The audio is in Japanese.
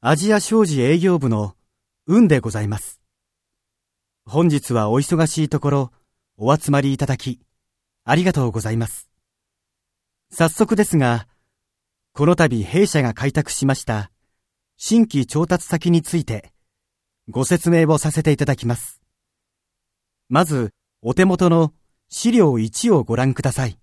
アジア商事営業部の運でございます。本日はお忙しいところお集まりいただき、ありがとうございます。早速ですが、この度弊社が開拓しました新規調達先についてご説明をさせていただきます。まず、お手元の資料1をご覧ください。